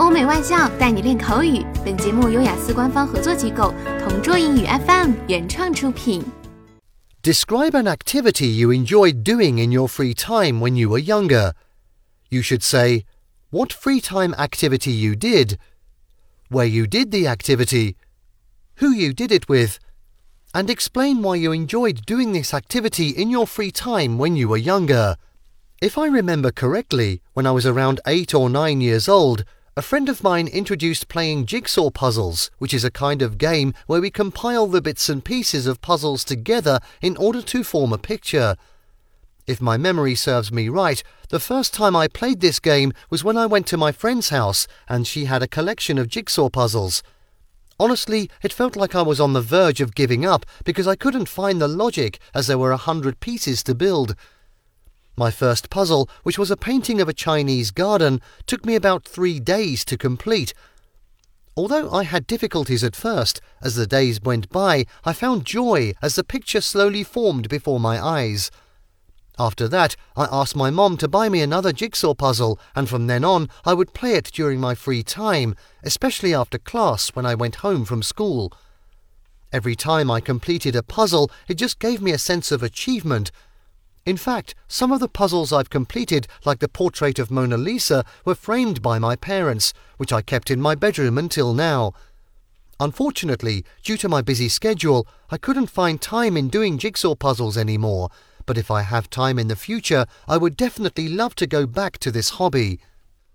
欧美外教带你练口语。本节目由雅思官方合作机构同桌英语 FM 原创出品。Describe an activity you enjoyed doing in your free time when you were younger. You should say what free time activity you did, where you did the activity, who you did it with, and explain why you enjoyed doing this activity in your free time when you were younger. If I remember correctly, when I was around eight or nine years old, a friend of mine introduced playing jigsaw puzzles, which is a kind of game where we compile the bits and pieces of puzzles together in order to form a picture. If my memory serves me right, the first time I played this game was when I went to my friend's house and she had a collection of jigsaw puzzles. Honestly, it felt like I was on the verge of giving up because I couldn't find the logic as there were a hundred pieces to build. My first puzzle, which was a painting of a Chinese garden, took me about three days to complete. Although I had difficulties at first, as the days went by, I found joy as the picture slowly formed before my eyes. After that, I asked my mom to buy me another jigsaw puzzle, and from then on, I would play it during my free time, especially after class when I went home from school. Every time I completed a puzzle, it just gave me a sense of achievement, in fact, some of the puzzles I've completed, like the portrait of Mona Lisa, were framed by my parents, which I kept in my bedroom until now. Unfortunately, due to my busy schedule, I couldn't find time in doing jigsaw puzzles anymore, but if I have time in the future, I would definitely love to go back to this hobby.